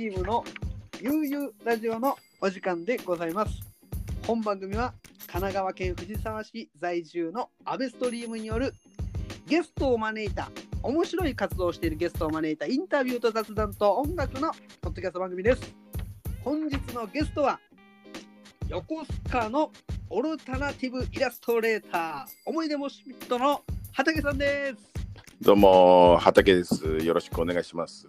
アビストリームの悠々ラジオのお時間でございます。本番組は神奈川県藤沢市在住のアベストリームによるゲストを招いた面白い活動をしているゲストを招いたインタビューと雑談と音楽のポッドキャスト番組です。本日のゲストは横須賀のオルタナティブイラストレーター思い出もシミットの畑さんです。どうも畑です。よろしくお願いします。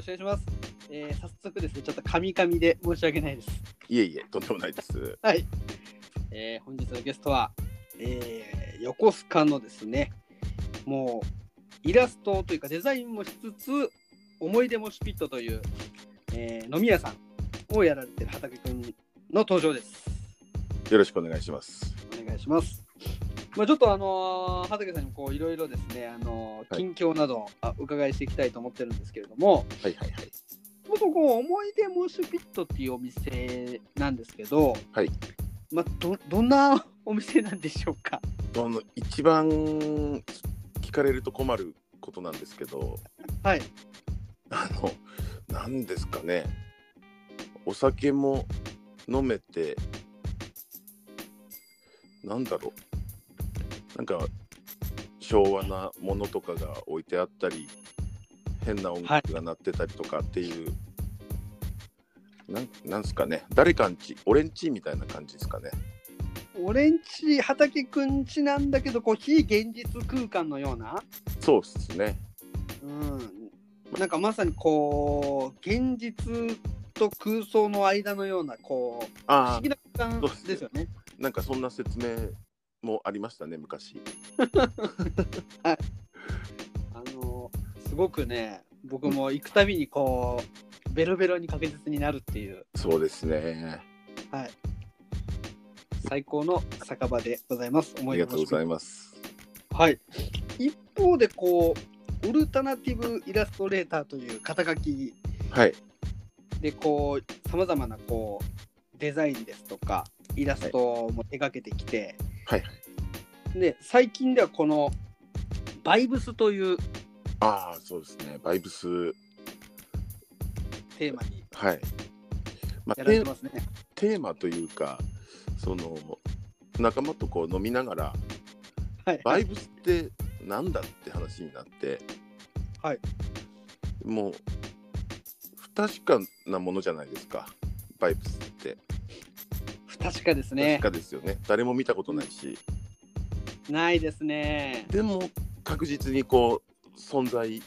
よろしくお願いします。えー早速ですね、ちょっとカミカミで申し訳ないです。いえいえ、とんでもないです。はい。えー本日のゲストは、えー横須賀のですね、もうイラストというかデザインもしつつ、思い出もシュピットという、えー飲み屋さんをやられてる畑くんの登場です。よろしくお願いします。お願いします。まあ、ちょっとあのー畑さんにもこういろいろですね、あの近況などあお伺いしていきたいと思ってるんですけれども、はいはいはい。もとこう思い出モシュピットっていうお店なんですけど、はいまあ、どどんなお店なんでしょうか？あの一番聞かれると困ることなんですけど、はい。あの何ですかね。お酒も飲めて、なんだろう。なんか昭和なものとかが置いてあったり、変な音楽が鳴ってたりとかっていう。なんなんすかね。誰かんち俺んちみたいな感じですかね。俺んち畑くんちなんだけどこう非現実空間のような、そうっすね。うん、なんかまさにこう現実と空想の間のようなこう不あ思議な空間ですよね。あなんかそんな説明もありましたね昔。あのすごくね僕も行くたびにこうベロベロに確実になるっていう、そうですね。はい、最高の酒場でございます。ありがとうございます。はい。一方でこうオルタナティブイラストレーターという肩書き。はい。でこうさまざまなこうデザインですとかイラストも描けてきて、はいで最近ではこのバイブスというああそうですねバイブステーマにはい、まあ、やられテーてますね。テーマというかその仲間とこう飲みながらはい。バイブスってなんだって話になってはい。もう不確かなものじゃないですかバイブス確かですね確。かですよね誰も見たことないしないですね。でも確実にこう存在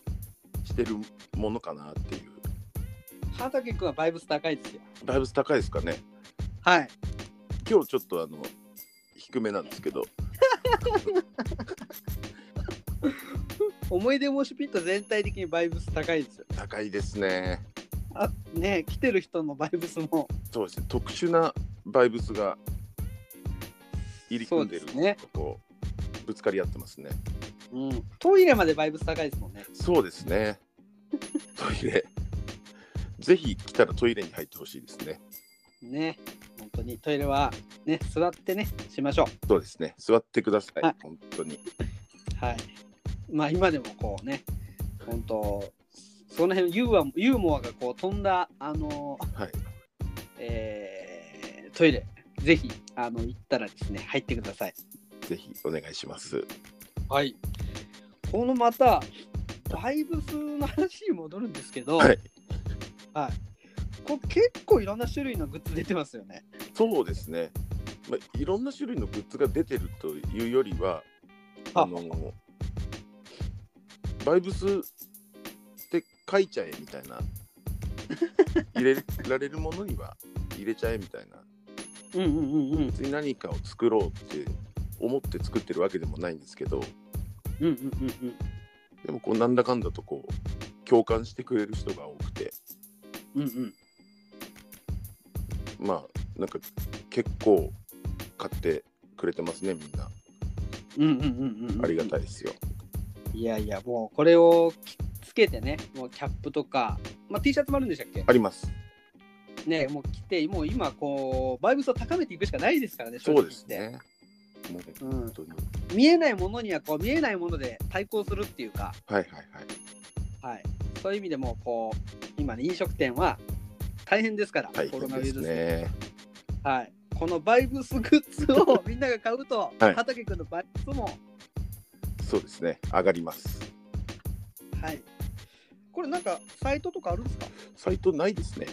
してるものかなっていう畑君はバイブス高いですよ。バイブス高いですかねはい。今日ちょっとあの低めなんですけど 思い出モシュピット全体的にバイブス高いですよ。高いですねあね来てる人のバイブスもそうですね特殊なバイブスが入り組んでるね。とこうぶつかり合ってますね。うん、トイレまでバイブス高いですもんね。そうですね。トイレ。ぜひ来たらトイレに入ってほしいですね。ね、本当に。トイレはね、座ってね、しましょそうですね。座ってください、はい。本当に。う。はい。まあ今でもこうね、本当、その辺ユーモアユーモアがこう飛んだ、あの、はい。えートイレ、ぜひあの行ったらですね、入ってください。ぜひお願いしますはい。このまた、バイブスの話に戻るんですけど、はいはい。これ結構いろんな種類のグッズ出てますよね。そうですね、まあ、いろんな種類のグッズが出てるというよりはああのバイブスって書いちゃえみたいな 入れられるものには入れちゃえみたいなうんうんうんうん。別に何かを作ろうって思って作ってるわけでもないんですけどうんうんうんうん。でもこうなんだかんだとこう共感してくれる人が多くてうんうん。まあなんか結構買ってくれてますねみんなうんうんうんうんうん。ありがたいですよいやいや、もうこれをきつけてね、もうキャップとか、まあ、T シャツもあるんでしたっけ？ありますね、もう着て、もう今、こう、バイブスを高めていくしかないですからね、そうですね。もううん見えないものにはこう見えないもので対抗するっていうか、はいはいはい。はい、そういう意味でもこう今ね飲食店は大変ですから、コロナウイルス。ね。はい、このバイブスグッズを みんなが買うと、はい。畑君のバイブスも、そうですね。上がります。はい、これなんかサイトとかあるんですか？サイトないですね。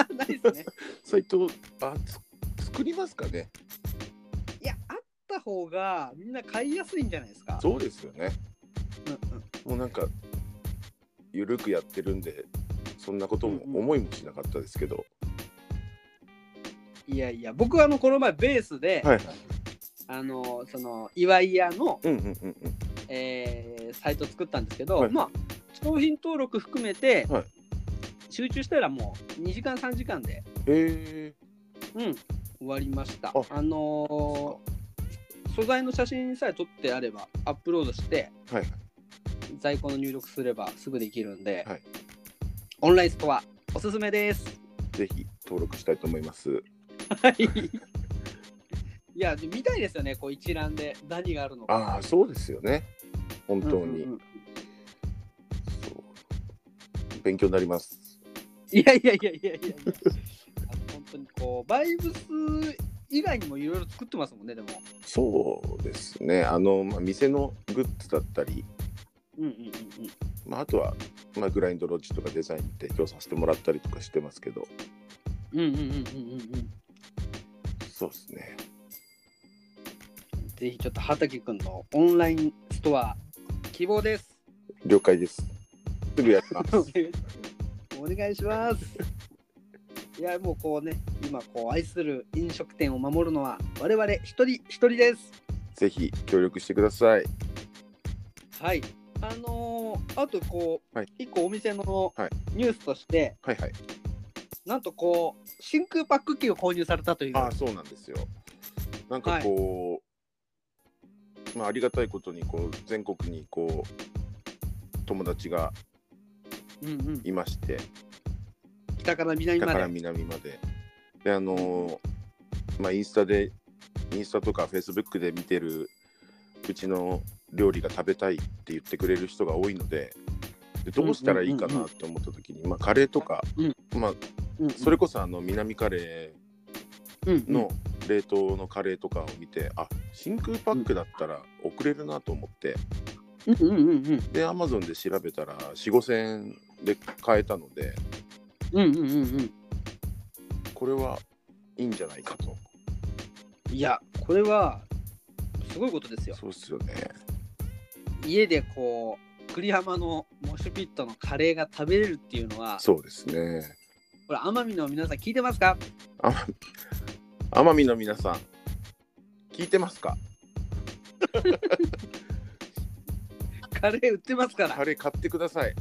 あ ないですね。サイト、あ、つ作りますかね。いや、あった方がみんな買いやすいんじゃないですか。そうですよね。うんうんもうなんか、ゆるくやってるんで、そんなことも思いもしなかったですけど。いやいや、僕はあのこの前ベースで、はいはい。あのその岩井屋の、うんうんうんうん。えーサイト作ったんですけど、はいまあ商品登録含めて、はい集中したらもう2時間3時間で、へえ。うん、終わりました。ああのー素材の写真さえ撮ってあればアップロードしてはいはい。在庫の入力すればすぐできるんで、はいオンラインストアおすすめです。ぜひ登録したいと思います。はい。いや、で見たいですよね、こう一覧で何があるのか。ああ、そうですよね。本当に。うんうんうんそう。勉強になります。いやいやいやいやいやいや。あの本当にこう、バイブス以外にもいろいろ作ってますもんね、でも。そうですね。あの、まあ、店のグッズだったり、うんうんうんうん。まあ、あとは、まあ、グラインドロッジとかデザイン提供させてもらったりとかしてますけど、うんうんうんうんうんうん。そうですね。ぜひちょっと畑くんのオンラインストア希望です。了解です。すぐやります。お 願いします。いやもうこうね今こう愛する飲食店を守るのは我々一人一人です。ぜひ協力してください。はい。あのーあとこう、はい一個お店のはいニュースとして、はいはい。なんとこう真空パック機を購入されたという。ああ、そうなんですよ。なんかこう、まあ、ありがたいことにこう全国にこう友達がうんうん。いまして。北から南北からまで。南まで。であのーまあインスタでインスタとかフェイスブックで見てるうちの料理が食べたいって言ってくれる人が多いのででどうしたらいいかなって思った時に、まあ、カレーとか、うん。まあ、うんうん。それこそあの南カレうんーの冷凍のカレーとかを見て、あ真空パックだったら送れるなと思って。うんうんうんうん。でアマゾンで調べたら4 5千円で買えたのでうんうんうんうん。これはいいんじゃないかと。いやこれはすごいことですよ。そうっすよね。家でこう栗浜のモシュピットのカレーが食べれるっていうのはそうですね。これ奄美の皆さん聞いてますか？あ奄美の皆さん聞いてますか？カレー売ってますから。カレー買ってください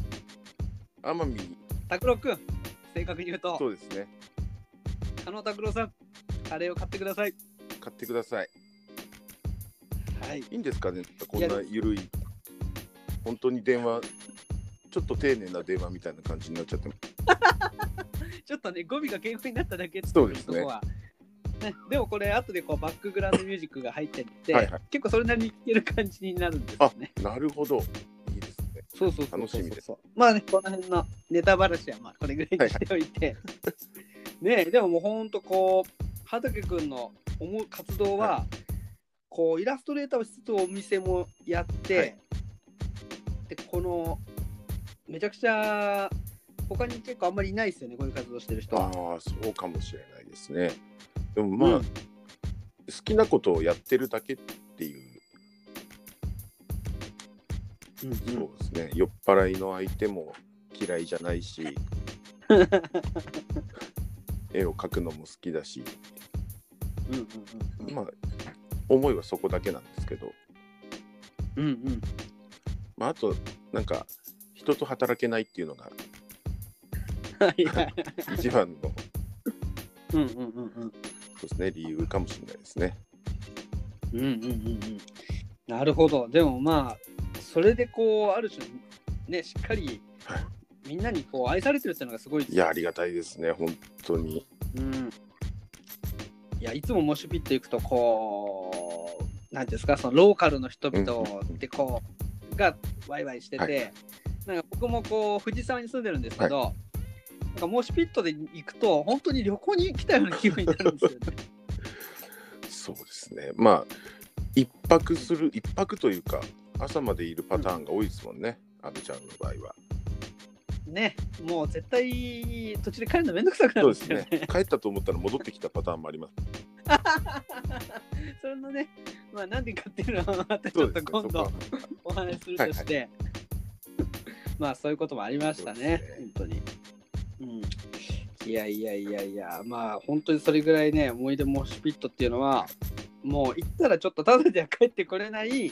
奄美拓郎くん正確に言うと。そうですね。加納拓郎さんカレーを買ってください。買ってください。はい。いいんですかね？こんなゆるい本当に電話ちょっと丁寧な電話みたいな感じになっちゃって。ちょっとね語尾が敬語になっただけっていそうですね。とこはね、でもこれ後でこうバックグラウンドミュージックが入ってってはいはい。結構それなりに聴ける感じになるんですよね。なるほどそうそうそう楽しみで。すまあね、この辺のネタばらしはまあこれぐらいにしておいて。ねでももうほんとこう、畑くんの思う活動は、はこうイラストレーターをしつつお店もやって、はい。で、この、めちゃくちゃ、他に結構あんまりいないですよね、こういう活動してる人あは。あそうかもしれないですね。でもまあ、うん。好きなことをやってるだけっていううんそうですね。酔っ払いの相手も嫌いじゃないし 絵を描くのも好きだし。うんうんうんうん。まあ思いはそこだけなんですけど、うんうん。まあ、あとなんか人と働けないっていうのが一番の。うんうんうんうん。そうですね。理由かもしれないですね。うんうんうんうん。なるほど。でもまあそれでこうある種ねしっかりはいみんなにこう愛されてるっていうのがすごいいやありがたいですね本当に。うんいやいつもモシュピット行くとこうなんていうんですかそのローカルの人々ってこうがワイワイしてて、はいなんか僕僕もこう藤沢に住んでるんですけど、なんかモシピットで行くと本当に旅行に来たような気分になるんですよね。そうですね。まあ、一泊する、一泊というか、朝までいるパターンが多いですもんね、阿部ちゃんの場合は。ね、もう絶対途中で帰るのめんどくさくなそうんですすよねね。。帰ったと思ったら戻ってきたパターンもあります。それのね、まあなんでかっていうのはまたちょっ。と今度そこはお話しするとして、まあそういうこともありましたね、ね本当に。うん、いやいやいやいや、まあ本当にそれぐらいね、思い出モシュピットっていうのは、もう行ったらちょっとただでは帰ってこれない、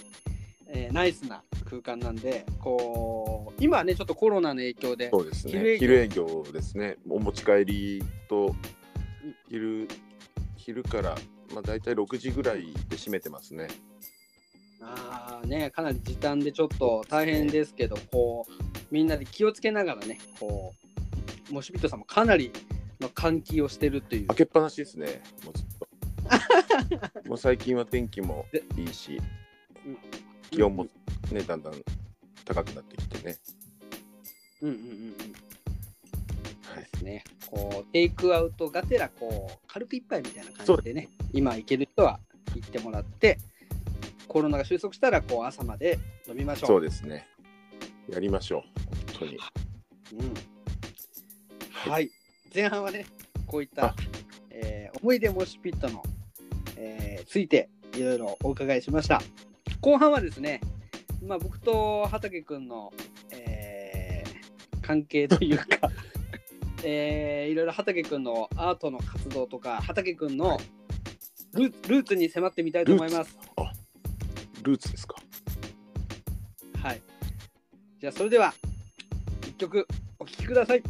えーナイスな空間なんで、こう、今はね、ちょっとコロナの影響で、そうですね。昼営業ですね。お持ち帰りと昼昼からまあ大体6時ぐらいで閉めてますね。あーね、かなり時短でちょっと大変ですけど、こう、みんなで気をつけながらね、こう、モシュピットさんもかなりの換気をしてるという開。けっぱなしですね。もうずっと。もう最近は天気もいいしうん、気温もねだんだん高くなってきてね。うんうんうんうん。はいで。すね。こう、テイクアウトがてら、こう、軽く一杯みたいな感じでね、今行ける人は行ってもらって、コロナが収束したら、こう、朝まで飲みましょう。そうですね。やりましょう。本当に。うん。はい。前半はね、こういったあ、えー思い出モシュピットの、えーついていろいろお伺いしました。後半はですね、まあ、僕と畑くんの、えー関係というか、えーいろいろ畑くんのアートの活動とか、畑くんのルールーツに迫ってみたいと思います。あ、ルーツですか？はい。じゃあ、それでは、一曲お聴きください。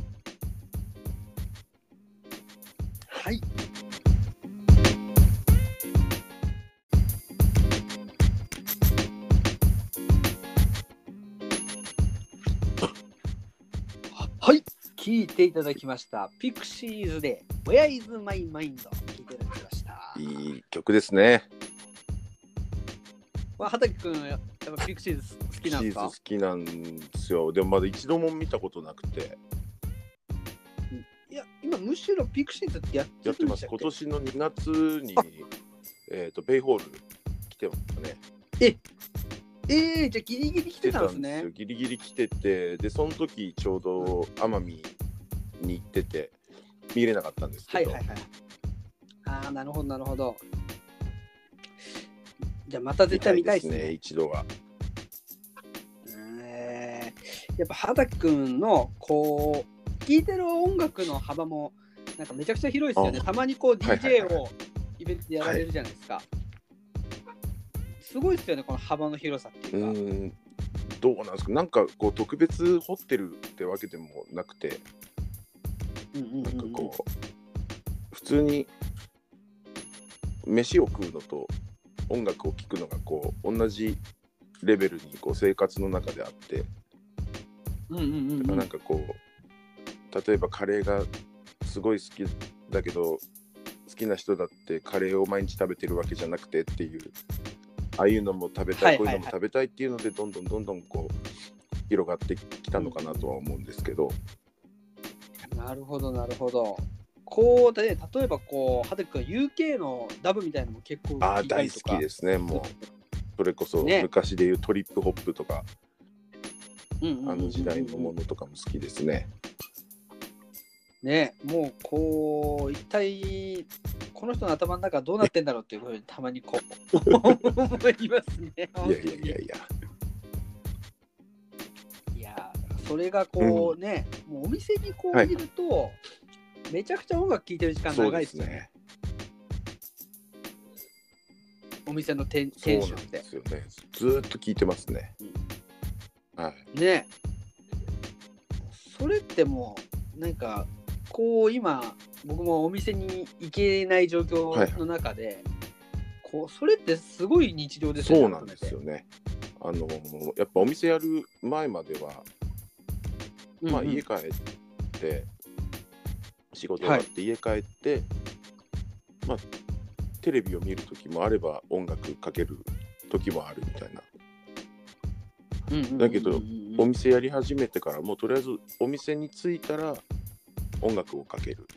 はい。ていただきました。ピクシーズで Where is my mind? 聴いていただきました。いい曲ですね。まあ、畑くん、やっぱピクシーズ好きなんですか？チーズ好きなんですよ。でもまだ一度も見たことなくて、いや、今むしろピクシーズってやってやってます。今年の2月に、えっ、と、ベイホール来てますね。えー、じゃあギリギリ来てたんですね。ギリギリ来てて、で、その時ちょうど奄美に行ってて、見れなかったんですけど、はいはいはい。ああ、なるほどなるほど。じゃあまた絶対見たいですね。一度は。えーやっぱ畑くんのこう聴いてる音楽の幅もなんかめちゃくちゃ広いですよね。あたまにこうはいはい DJ はいをイベントでやられるじゃないですか。すごいですよね、この幅の広さってういうか。ーん、どうなんですか？なんかこう特別掘ってるってわけでもなくて、なんかうんこう、普通に飯を食うのと音楽を聴くのがこう同じレベルにこう生活の中であって、うんうんうんうん。なんかこう例えばカレーがすごい好きだけど好きな人だってカレーを毎日食べてるわけじゃなくてっていうああいうのも食べたい。こういうのも食べたいっていうのでどんどんどんどんこう広がってきたのかなとは思うんですけど、なるほどなるほど。こうで例えばこう畑くん UK のダブみたいなのも結構ああ大好きですねもう。それこそね。昔でいうトリップホップとか、あの時代のものとかも好きですね。ねもうこう一体この人の頭の中どうなってんだろうっていうふうにたまにこう 思いますね。いやいやいやいやそれがこうね、もうお店にこうはいいると、めちゃくちゃ音楽聴いてる時間長いですよね。お店の店店主ってなんで。すよね。ずーっと聞いてますね。はい。ねそれってもうなんかこう今僕もお店に行けない状況の中で、こうそれってすごい日常ですよねそうなんですよね。あのやっぱお店やる前までは、まあ家帰って仕事終わって家帰って、まあテレビを見る時もあれば音楽かける時もあるみたいな。だけどお店やり始めてからもうとりあえずお店に着いたら音楽をかける。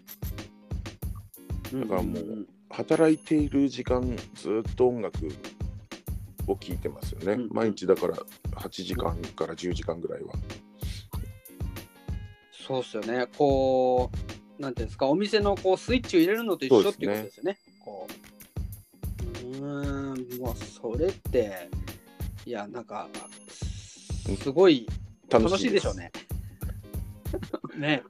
だからもう働いている時間ずっと音楽を聴いてますよね、うん毎日だから8時間から10時間ぐらいはそうっすよね。こう、なんていうんですか、お店のこうスイッチを入れるのと一緒っていうことですよね。こううーん、もうそれって、いや、なんか、すごい楽しいでしょうね。ね。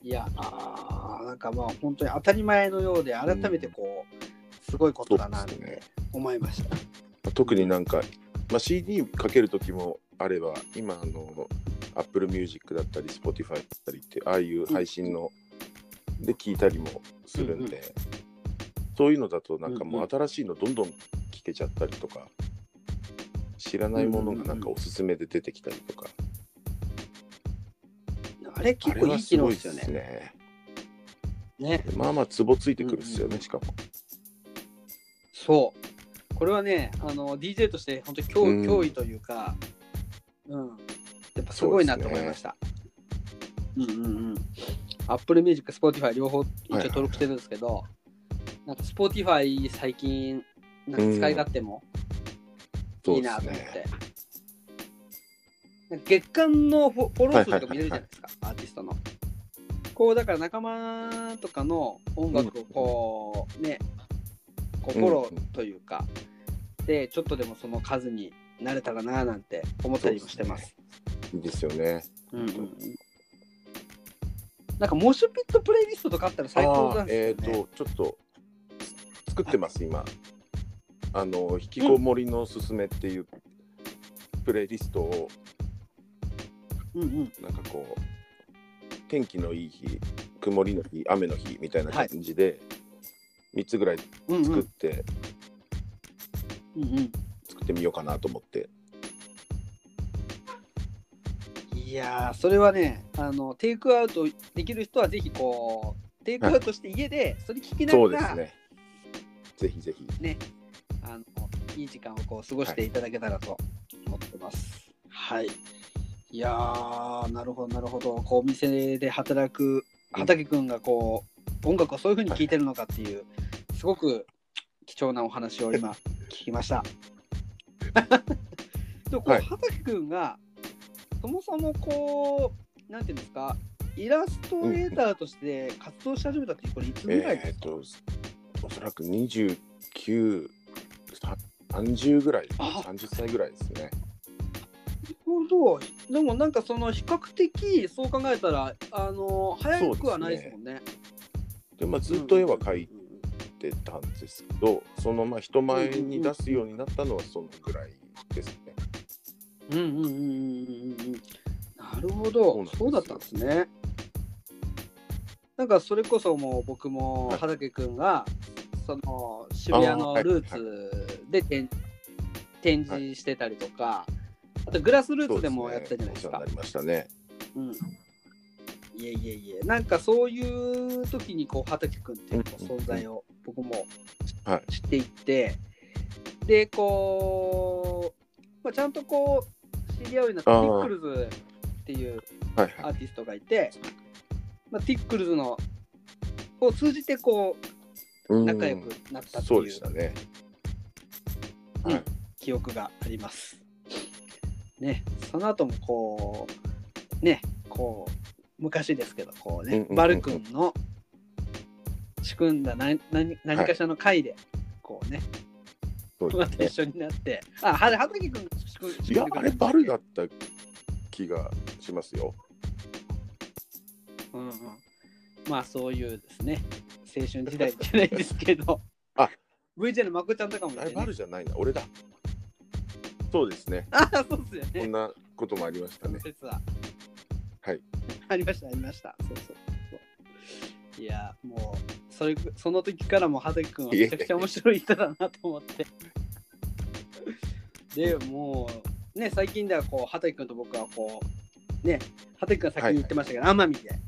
いや、あーなんかまあ本当に当たり前のようで、改めてこう、すごいことだなって思いました。特になんか、まあ、CD かける時もあれば今あの Apple Music だったり Spotify だったりってああいう配信ので聞いたりもするんで、うんそういうのだとなんかもうんう新しいのどんどん聞けちゃったりとか知らないものがなんかおすすめで出てきたりとか、あれ結構いいで能ですよね。すね。まあまあツボついてくるっすよね、うんうん。しかも。そう。これはね、あの DJ として本当に脅,、うん。脅威というか、うん。やっぱすごいなと思いました。うんうんうん。Apple Music、Spotify 両方一応登録してるんですけど、なんか Spotify 最近、なんか使い勝手もいいなと思って。なんか月間のフォロー数とか見れるじゃないですか、アーティストの。こうだから仲間とかの音楽をこうね、こうフォローというか、で、ちょっとでもその数になれたらななんて思ったりもしてます。いいですよねうんうんうんなんかモシュピットプレイリストとかあったら最高なんですよね。とちょっと作ってます今あの引きこもりのすすめっていうプレイリストをうんうん。なんかこう天気のいい日曇りの日雨の日みたいな感じで3つぐらい作って、うんうん。作ってみようかなと思っていやー、それはね、あの、テイクアウトできる人はぜひこう、テイクアウトして家でそれ聞きなそうがら、ですねぜひぜひあのいい時間をこう過ごしていただけたらと思ってます。はい。いやー、なるほど、なるほど。こう、お店で働く畑くんがこう、音楽をそういう風に聴いてるのかっていう、すごく貴重なお話を今 聞きました。でもこう、はい畑くんが、そもそもこう、なんていうんですか、イラストレーターとして活動し始めたって、これいつぐらいですか、えっとおそらく29 30ぐらいあ30歳ぐらいですねなるほど。でもなんかその比較的そう考えたらあの早くはないですもんね。でまあずっと絵は描いてたんですけど、そのまあ人前に出すようになったのはそのぐらいですね。うんうんうんうんうん。なるほどそうだったんですね。なんかそれこそもう僕も畑くんがその渋谷のルーツで展,、展示してたりとか、あとグラスルーツでもやったじゃないですかお世話にな。りましたね。うん。いえいえいえ、なんかそういう時にこう畑くんっていう存在を僕も知っていって、で、こう、まあ、ちゃんとこう知り合うようになったティックルズっていうはいはい。アーティストがいて、まあ、ティックルズのを通じてこううん仲良くなったってそういうでしたね。うんはい記憶があります。ね、その後もこう、ね、こう、昔ですけど、こうね、うんうんバル君の仕組んだ何何何かしらの会で、こうね、そうまですね。た一緒になって、あ、は畑君が仕組いや、あれバルだだ。った気がしますよ。うんうん。まあ、そういうですね、青春時代じゃないですけど、あ VJ のまこちゃんとかもいて、あれね、バルじゃないな、俺だ。そうですね。あ、そうっすよね。こんなこともありましたね。説は。はい。ありました、ありました。そうそうそう。いや、もう、それ、その時からも、畑くんはめちゃくちゃ面白い人だなと思って。で、もう、ね、最近では、こう、畑くんと僕は、こう、ね、畑くんが先に言ってましたけど、奄美で、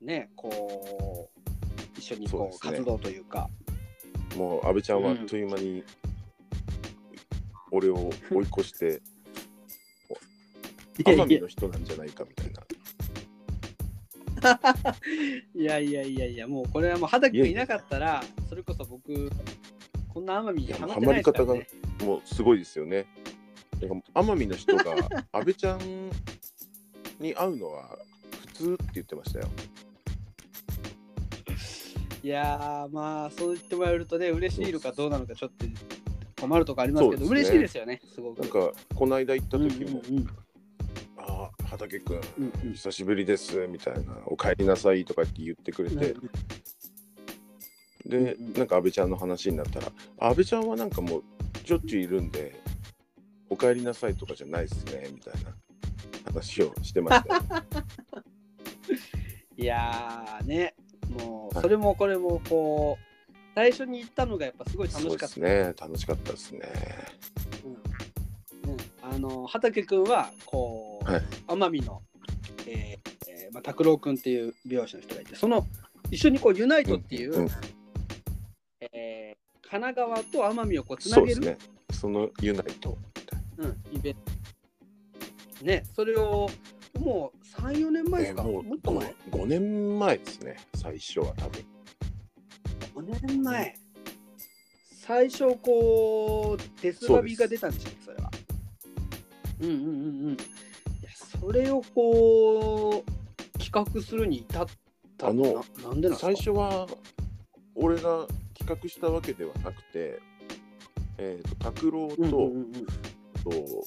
ね、こう、一緒にこう、そうですね。活動というか、もう、阿部ちゃんはあっという間に、俺を追い越して、いやいや。奄美の人なんじゃないかみたいな。いやいやいやいや、もうこれはもう畑君いなかったら、それこそ僕、こんな奄美にハマってないですからね。もうすごいですよね。奄美の人が 安倍ちゃんに会うのは普通って言ってましたよ。いやー、まあ、そう言ってもらえるとね、嬉しいのかどうなのかちょっと困るとこありますけど、ね嬉しいですよね、すごく。なんかこの間行った時もうんうん「ああ畑君うんうん久しぶりです」みたいな「お帰りなさい」とかって言ってくれて、でうんうんなんか安倍ちゃんの話になったら「安倍ちゃんはなんかもうしょっちゅういるんでお帰りなさいとかじゃないですね」みたいな話をしてました。よ。いやーね、もう、はい。それもこれもこう、最初に行ったのがやっぱすごい楽しかった。ですね。楽しかったですね。うん。うん。あの畑君はこう、はい。奄美の、えーえーまあ、拓郎君っていう美容師の人がいてその一緒にこうユナイトっていう、うんうんえー神奈川と奄美をこうつなげるそうですね。そのユナイトうん、イベント。ねそれをもう34年前ですか、えーもうもっと前？5, 年前ですね。最初は多分。5年前。最初こうデスバビが出たんでしたっけ？それは。うんうんうんうん。いやそれをこう企画するに至ったあのななんでなん最初は俺が企画したわけではなくてえっ、と拓郎と,、うんと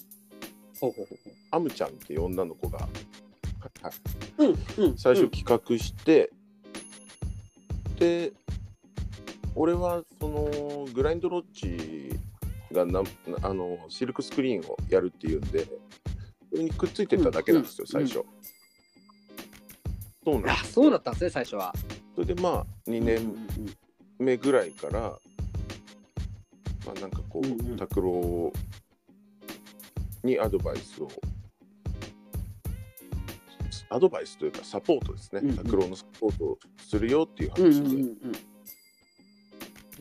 アムちゃんっていう女の子が、はい、ううんうん。最初企画して、で俺はそのグラインドロッジがなあのシルクスクリーンをやるっていうんでそれにくっついてただけなんですよ、うんうん。最初。そうなんそうだったんですね最初は。それでまあ2うん年目ぐらいから、まあなんかこうんうん。う拓郎にアドバイスをアドバイスというかサポートですね。うんうん。拓郎のサポートをするよっていううんうん話うんうん。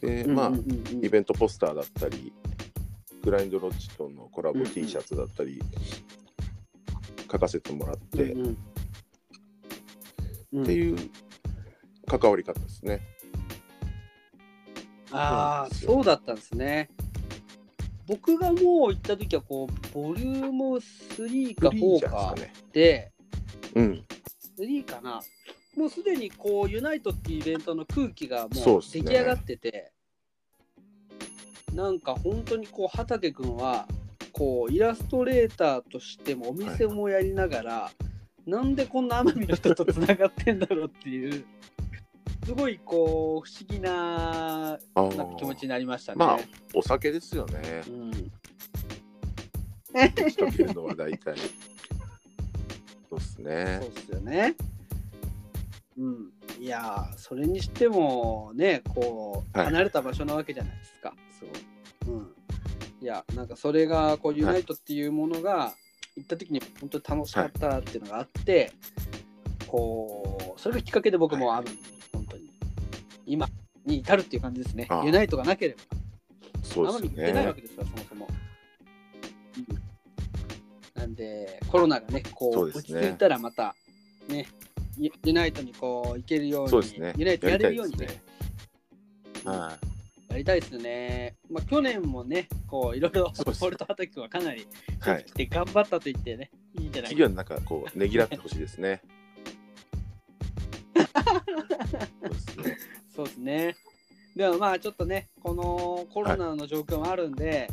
で、うんまあうんうんうんイベントポスターだったりグラインドロッジとのコラボうんうん。T シャツだったり書かせてもらって、うんうん。うん。っていう関わり方ですね。ああそうだったんですね。僕がもう行った時はこうボリューム3かフリー4かでうん、3かな。もうすでにこうユナイトっていうイベントの空気がもう出来上がってて、なんか本当にこう畑君はこうイラストレーターとしてもお店もやりながら、なんでこんな奄美の人とつながってんだろうっていうすごいこう不思議ななんか気持ちになりましたね。まあお酒ですよね。うん、打ち解けるのは大体。そうですねそう。っすよね。うん、いやーそれにしてもねこうはい離れた場所なわけじゃないですか、すごい。うん、いやなんかそれがこうユナイトっていうものが行った時に本当に楽しかったっていうのがあって、こうそれがきっかけで僕もある、本当に今に至るっていう感じですねユナイトがなければそうですねないわけ。ですよ、そもそも。なんで、コロナがね、こそう落ち着いたらまた、ね、ユユナイトにこう行けるように、そうね。ユナイトやれるようにね、やりたいですねはやりたいですね。まあ、去年もね、こういろいろそうです、俺と畑君はかなり、い。はい。来て頑張ったと言ってね、いいんじゃない次はなんかこうねぎらってほしいですね。そうですね。そうですね。でもまあちょっとね、このコロナの状況もあるんで、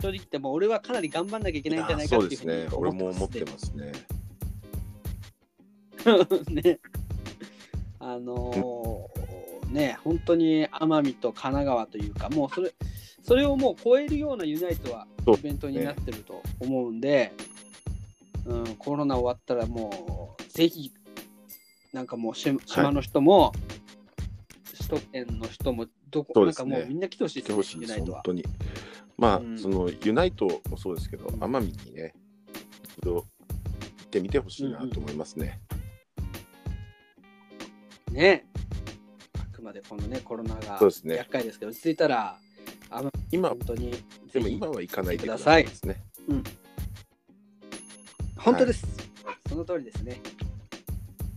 正直言っても俺はかなり頑張んなきゃいけないんじゃないかっていうふうにね。俺も思っすてますね。ね。あのーね、本当に奄美と神奈川というか、もうそれそれをもう超えるようなユナイトはイベントになってると思うんで、うん、コロナ終わったらもう、ぜひ、なんかもうし島の人も、首都圏の人も、どこ、なんかもうみんな来てほしいですね来てほしい。本当に。まあ、うんそのユナイトもそうですけど、うん奄美にね、一度行ってみてほしいなと思いますね。ね。あくまでこのね、コロナがそうですね厄介ですけど、落ち着いたら、奄美今本当にでも今は行かないでくださいですね。本当です、その通りですね。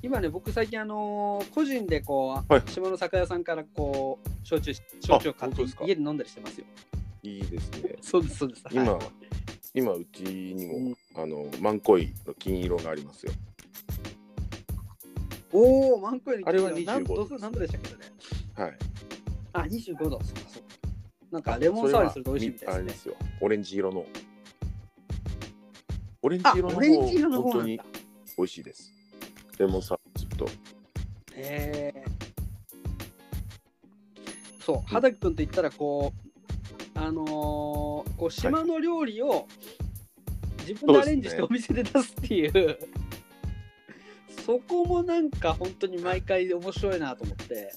今ね、僕最近あのー個人でこう、はい島の酒屋さんからこう、焼酎、焼酎を買って本当ですか？家で飲んだりしてますよ。いいですね。そうです、そうです。今、はい今うちにも、うんあのマンコイの金色がありますよ。おお、マンコイにあれは25何度度です何度でしたっけどね。はい。あ、25度。そうか、そうか。なんかレモンサワーにすると美味しいみたいですね。みあれですよ。オレンジ色の。オレンジあ、色のオレンジ色の方本当に方なんだ。美味しいです。レモンサワーすると。へえ。そう、畑君と言ったらこう、あのーこう島の料理を自分でアレンジしてお店で出すっていう、そこもなんか本当に毎回面白いなと思って。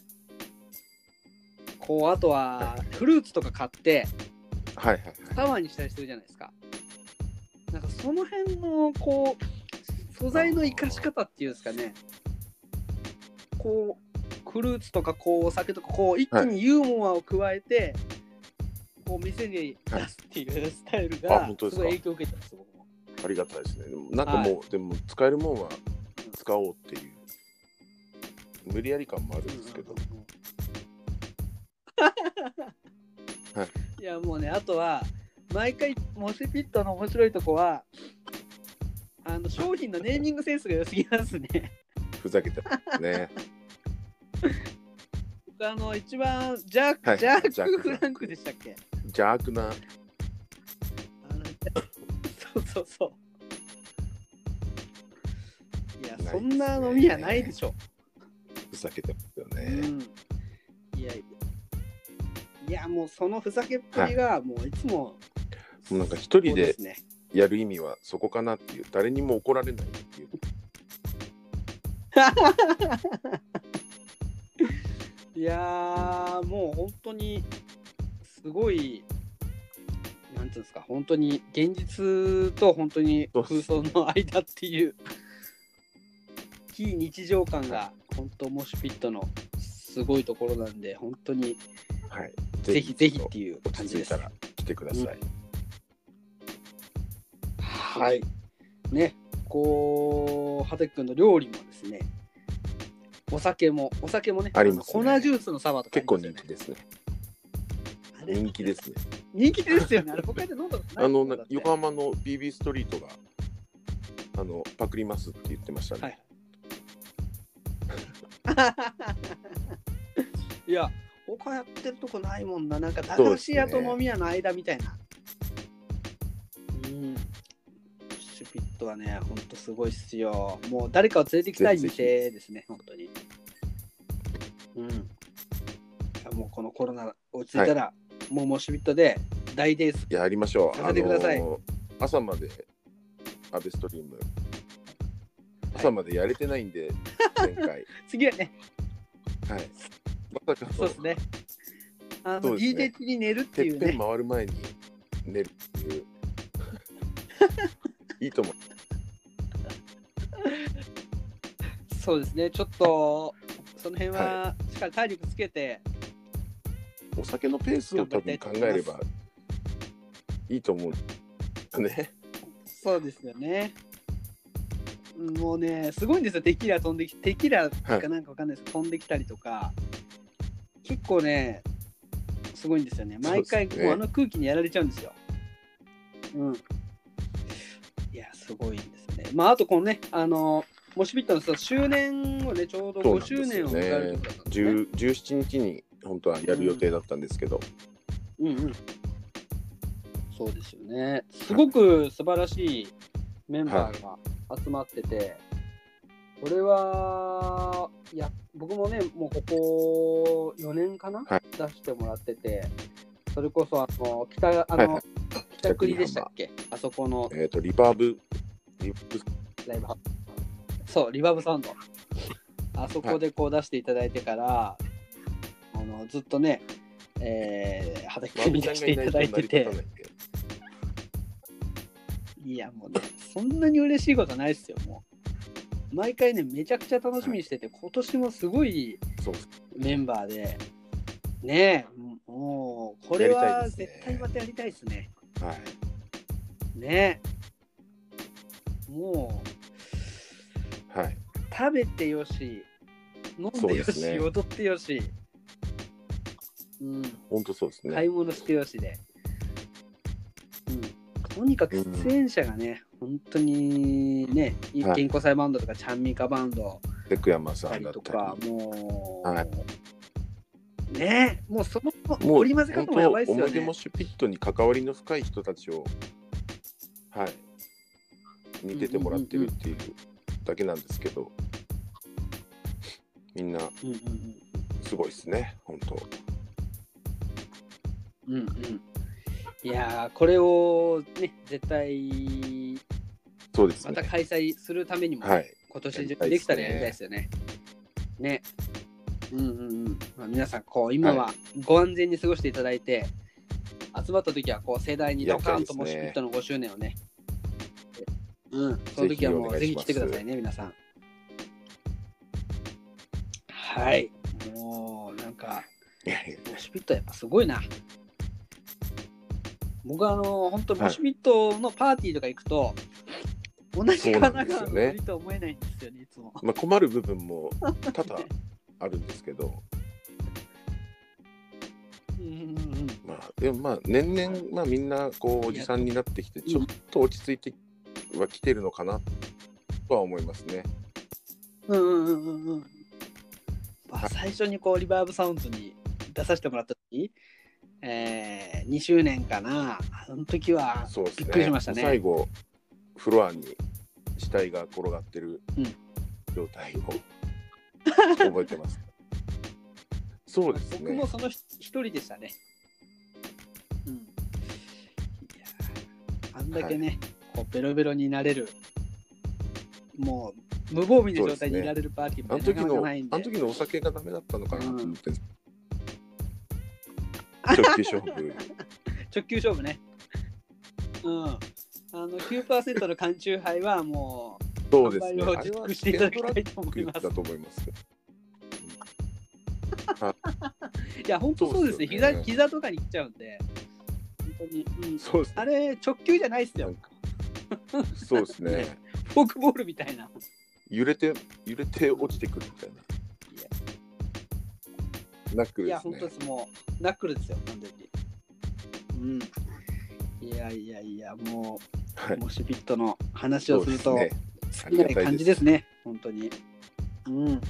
こうあとはフルーツとか買ってはいはいはい。サワーにしたりするじゃないですか。なんかその辺のこう素材の生かし方っていうんですかね。こうフルーツとかこうお酒とかこう一気にユーモアを加えて、こう店に出すっていう スタイルあがすごい影響を受けてます。ありがたいですね。でもなんかもう、でも使えるもんは使おうっていう。無理やり感もあるんですけど。はいいやもうねあとは毎回モスピットの面白いとこはあの商品のネーミングセンスが良すぎますね。ふざけてますね。僕あの一番ジャーク、はいジャージャーククフランクでしたっけ？邪悪な。あのそうそうそう。いや、そんな飲み屋ないでしょ。ふざけてますようね。ん。いやいや。いや、もうそのふざけっぷりが、もういつも、もうなんか一人そうですね。やる意味はそこかなっていう。誰にも怒られないっていう。いやー、もう本当に、すごい、なんていうんですか、本当に現実と本当に空想の間っていう、非日常感が、本当、モシュピットのすごいところなんで、本当にはい。ぜひぜひっていう落感じです。ち着いたら来てください。はい。ね、こう、ハテ君の料理もですね、お酒も、お酒もね、ありますね粉ジュースのサワーとかあ結構人気ですね。人気ですね。人気ですよね。あれ、他で飲んだことないあの、横浜の BB ストリートが、あの、パクりますって言ってましたね。はい。いや、他やってるとこないもんな。なんか駄菓子屋と飲み屋の間みたいな。うん。トはね、ほんとすごいっすよ。もう誰かを連れてきたい店ですね、本当に。うん。もうこのコロナ落ち着いたら、もうモシュピットで大デース。いや、やりましょう。させてくださいの朝まで、アベストリーム、朝までやれてないんで、前回。次はね、はい。まさかのそうですね。あの、ね DJ 中に寝るっていうてっぺんね。回る前に寝るっていう。いいと思う。そうですね。ちょっと、その辺はしっかり体力つけて、お酒のペースを多分考えればいいと思う。ね。そうですよね。もうね、すごいんですよ、テキーラ飛んできテキーラかなんかわかんないですけど、飛んできたりとか、結構ね、すごいんですよね。毎回、そうですねもうあの空気にやられちゃうんですよ。うん。いや、すごいんですね。まあ、あとこのね、あの、モシュピットのさ周年をね、ちょうど5そうなんですよ周年を迎えるところだったんですね。10 17日に本当はやる予定だったんですけど、うんうん。そうですよね。すごく素晴らしいメンバーが集まってて、これは、いや、僕もね、もうここ4年かな、はい。出してもらってて、それこそ、あの、北、あの、はいはい。北栗でしたっけ？あそこの。えっ、と、リバーブ、リバーブ。ライブハウス。そう、リバーブサウンド。あそこでこう出していただいてから、あのずっとね、えー、畑に出していただいてていや、もうね、そんなに嬉しいことないですよ、もう。毎回ね、めちゃくちゃ楽しみにしてて、今年もすごいそうメンバーで、ねえ、もう、これやりたはいですね絶対またやりたいですね。はい。ねえ。もうはい。食べてよし飲んでよし、ね。踊ってよし、うん、本当そうですね。買い物してよしで、うん、とにかく出演者がね、本当にね、はい健康祭バンドとかチャンミカバンドテクヤマさんだったとかり。もう、はい。ねもうそのもう織り交ぜ方もやばいっすよね。思い出も。シュピットに関わりの深い人たちを、はい、見ててもらってるっていうだけなんですけど、みんなすごいですね、本当。うんうんうんいやーこれをね絶対そうですね。また開催するためにも、はい。今年できたらやりたいですよね。ね。うんうんうん。まあ、皆さん、こう、今はご安全に過ごしていただいて、集まった時は、こう、世代にドカンとやりたいですねモシピットの5周年をね。うん、その時はもうぜひ来てくださいね、皆さん。はい。もう、なんか、いやいやモシピットやっぱすごいな。僕はあの、本当はいモシピットのパーティーとか行くと、同じ神奈川のノリと思えないんですよね、いつも。まあ、困る部分も多々あるんですけど、うんうんうんまあ、でもまあ、年々、まあ、みんな、こう、おじさんになってきて、ちょっと落ち着いてはきてるのかなとは思いますね。うんうんうんうんうん。まあ、最初にこうリバーブサウンズに出させてもらった時、えー、2周年かな。あの時は。びっくりしましたね最後、フロアに死体が転がってるうん状態を 覚えてます。そうですね僕も。その一人でしたね。うん。いやーあんだけね、こうベロベロになれる、もう無防備な状態にいられるパーティーもね、あの時の、なかなかないんであの時のお酒がダメだったのかなと思って、うん直球勝負。直球勝負ね。うん。あの9%の缶チューハイはもう、そうですね。販売を自粛していただきたいと思いますだと思います。いや、本当そうですね。そうっすよね膝膝とかに来ちゃうんで、本当に。うん、そうですね。あれ、直球じゃないっすよ。そうですねね。フォークボールみたいな。揺れて、揺れて落ちてくるみたいな。ナックルいや、ですね本当。です。もう、ナックルですよ、完全に。うん。いやいやいや、もはう、モシピットの話をすると。好きな感じですね、本当に。うん。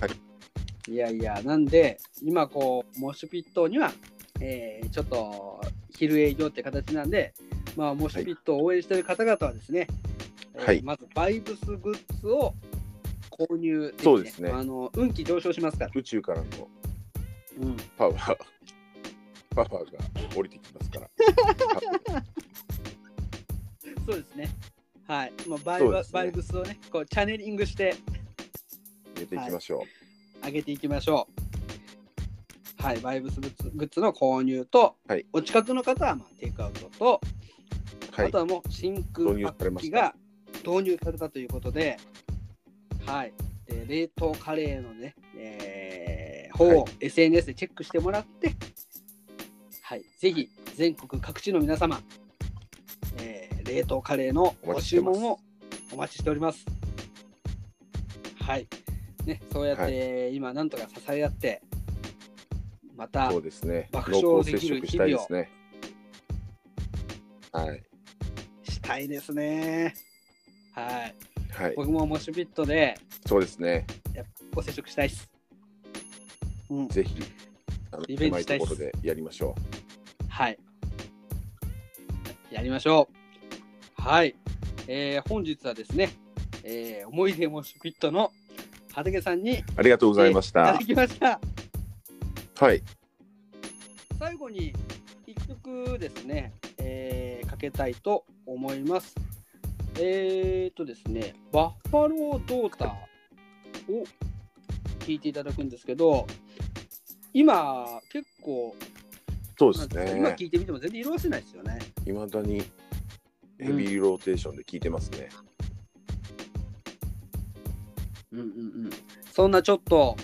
いやいや、なんで、今、こう、モシュピットには、えーちょっと昼営業って形なんで、まあ、モシュピットを応援している方々はですね、はいえーまず、バイブスグッズを購入できてそうですねあの運気上昇しますから。宇宙からのうん、パワー、パワーが降りてきますから。そうですね。はい。まあ、バイブそうねバイブスをね、こうチャネリングして入れていきましょ上げていきましょう。はい、バイブスグッズグッズの購入と、はいお近くの方はまあテイクアウトと、う。はいあと。はもう真空パッキが導入されたということで、はい。で冷凍カレーのね、えー、方を SNS でチェックしてもらって、はい。ぜひ全国各地の皆様、えー冷凍カレーのご注文をお待ちしております。はい。ね、そうやって今なんとか支え合って、またそうですね。爆笑できる接触したいですね。はい。したいですね。はい。はい。僕もモシュピットでそうですね。ご接触したいです。うん。ぜひ、あのリベンジしたいところでやりましょはい。やりましょう。はい。えー、本日はですね、えー、思い出モシュピットの畑さんにう。ありがとうございましたえーいただ。きました。はい。最後に一曲ですね、えーかけたいと思います。えーとですね、バッファロードーターを聴いていただくんですけど、今結構、そうですなんていうんですか今ね。聴いてみても全然色褪せないですよね。いまだにヘビーローテーションで聞いてますね。うんうんうん、そんなちょっと、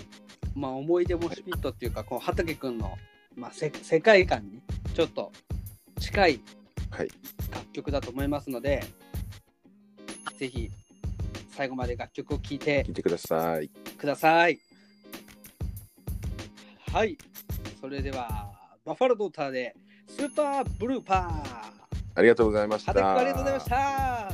まあ、思い出モシピットっていうか、こう畑くんの、まあ、せ世界観にちょっと近いはい。楽曲だと思いますので、ぜひ最後まで楽曲を聴いて聞いてください。ください。はい。それでは、バッファロードーターで、スーパーブルーパー。ありがとうございました。ありがとうございました。